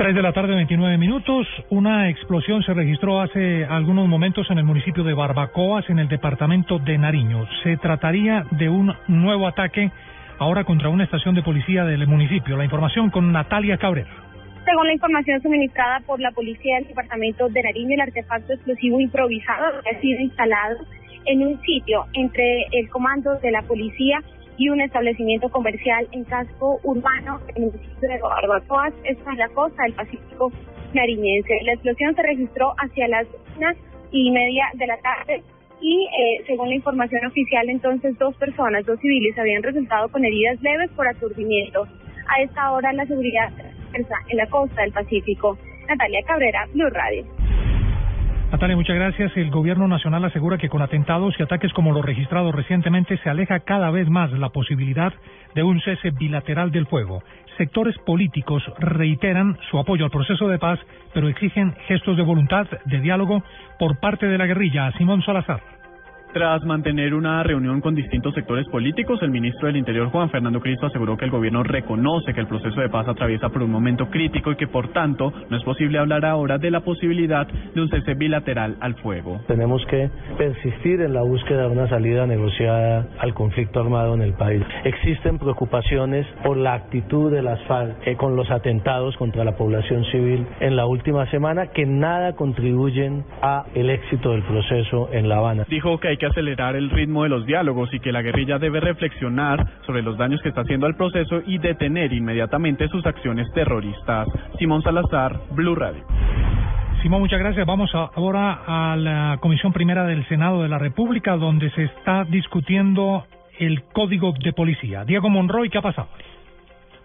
3 de la tarde, 29 minutos. Una explosión se registró hace algunos momentos en el municipio de Barbacoas, en el departamento de Nariño. Se trataría de un nuevo ataque ahora contra una estación de policía del municipio. La información con Natalia Cabrera. Según la información suministrada por la policía del departamento de Nariño, el artefacto explosivo improvisado ha sido instalado en un sitio entre el comando de la policía y un establecimiento comercial en casco urbano en el municipio de Barbacoas, esto en la costa del Pacífico nariñense. La explosión se registró hacia las una y media de la tarde y eh, según la información oficial entonces dos personas, dos civiles, habían resultado con heridas leves por aturdimiento. A esta hora la seguridad está en la costa del Pacífico. Natalia Cabrera, Blue Radio. Natalia, muchas gracias. El gobierno nacional asegura que con atentados y ataques como los registrados recientemente se aleja cada vez más la posibilidad de un cese bilateral del fuego. Sectores políticos reiteran su apoyo al proceso de paz, pero exigen gestos de voluntad de diálogo por parte de la guerrilla. Simón Salazar. Tras mantener una reunión con distintos sectores políticos, el ministro del Interior, Juan Fernando Cristo, aseguró que el gobierno reconoce que el proceso de paz atraviesa por un momento crítico y que, por tanto, no es posible hablar ahora de la posibilidad de un cese bilateral al fuego. Tenemos que persistir en la búsqueda de una salida negociada al conflicto armado en el país. Existen preocupaciones por la actitud de las FARC eh, con los atentados contra la población civil en la última semana que nada contribuyen a el éxito del proceso en La Habana. Dijo que hay que acelerar el ritmo de los diálogos y que la guerrilla debe reflexionar sobre los daños que está haciendo al proceso y detener inmediatamente sus acciones terroristas. Simón Salazar, Blue Radio. Simón, muchas gracias. Vamos ahora a la Comisión Primera del Senado de la República, donde se está discutiendo el Código de Policía. Diego Monroy, ¿qué ha pasado?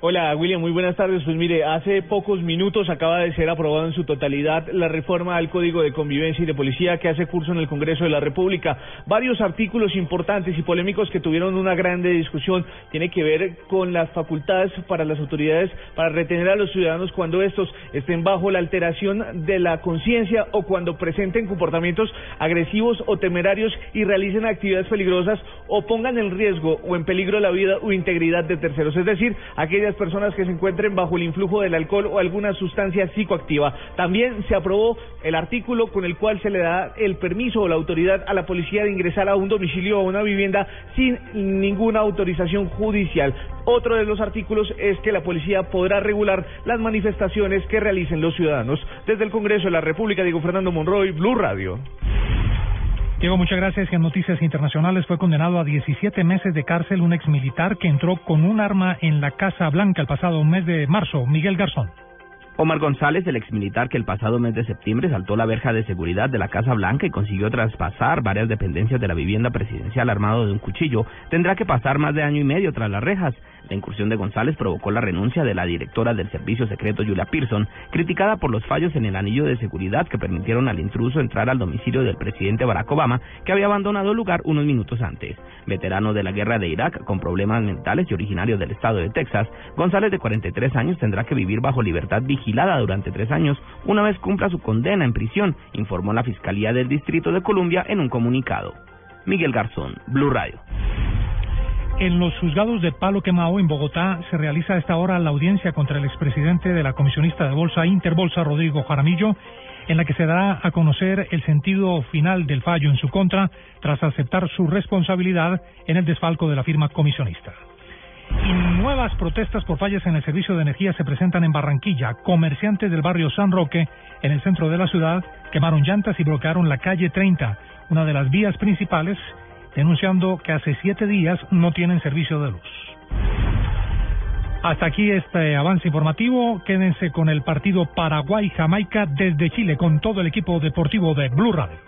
Hola William, muy buenas tardes. Pues mire, hace pocos minutos acaba de ser aprobado en su totalidad la reforma al Código de Convivencia y de Policía que hace curso en el Congreso de la República. Varios artículos importantes y polémicos que tuvieron una grande discusión tiene que ver con las facultades para las autoridades para retener a los ciudadanos cuando estos estén bajo la alteración de la conciencia o cuando presenten comportamientos agresivos o temerarios y realicen actividades peligrosas o pongan en riesgo o en peligro la vida o integridad de terceros. Es decir, aquellas personas que se encuentren bajo el influjo del alcohol o alguna sustancia psicoactiva. También se aprobó el artículo con el cual se le da el permiso o la autoridad a la policía de ingresar a un domicilio o a una vivienda sin ninguna autorización judicial. Otro de los artículos es que la policía podrá regular las manifestaciones que realicen los ciudadanos. Desde el Congreso de la República, Diego Fernando Monroy, Blue Radio. Diego, muchas gracias. En Noticias Internacionales fue condenado a 17 meses de cárcel un exmilitar que entró con un arma en la Casa Blanca el pasado mes de marzo. Miguel Garzón. Omar González, el exmilitar que el pasado mes de septiembre saltó la verja de seguridad de la Casa Blanca y consiguió traspasar varias dependencias de la vivienda presidencial armado de un cuchillo, tendrá que pasar más de año y medio tras las rejas. La incursión de González provocó la renuncia de la directora del Servicio Secreto Julia Pearson, criticada por los fallos en el anillo de seguridad que permitieron al intruso entrar al domicilio del presidente Barack Obama, que había abandonado el lugar unos minutos antes. Veterano de la guerra de Irak, con problemas mentales y originario del estado de Texas, González, de 43 años, tendrá que vivir bajo libertad durante tres años una vez cumpla su condena en prisión, informó la Fiscalía del Distrito de Columbia en un comunicado. Miguel Garzón, Blue Radio. En los juzgados de Palo Quemao, en Bogotá, se realiza a esta hora la audiencia contra el expresidente de la comisionista de Bolsa Interbolsa, Rodrigo Jaramillo, en la que se dará a conocer el sentido final del fallo en su contra tras aceptar su responsabilidad en el desfalco de la firma comisionista. Y nuevas protestas por fallas en el servicio de energía se presentan en Barranquilla. Comerciantes del barrio San Roque, en el centro de la ciudad, quemaron llantas y bloquearon la calle 30, una de las vías principales, denunciando que hace siete días no tienen servicio de luz. Hasta aquí este avance informativo. Quédense con el partido Paraguay-Jamaica desde Chile con todo el equipo deportivo de Blue Radio.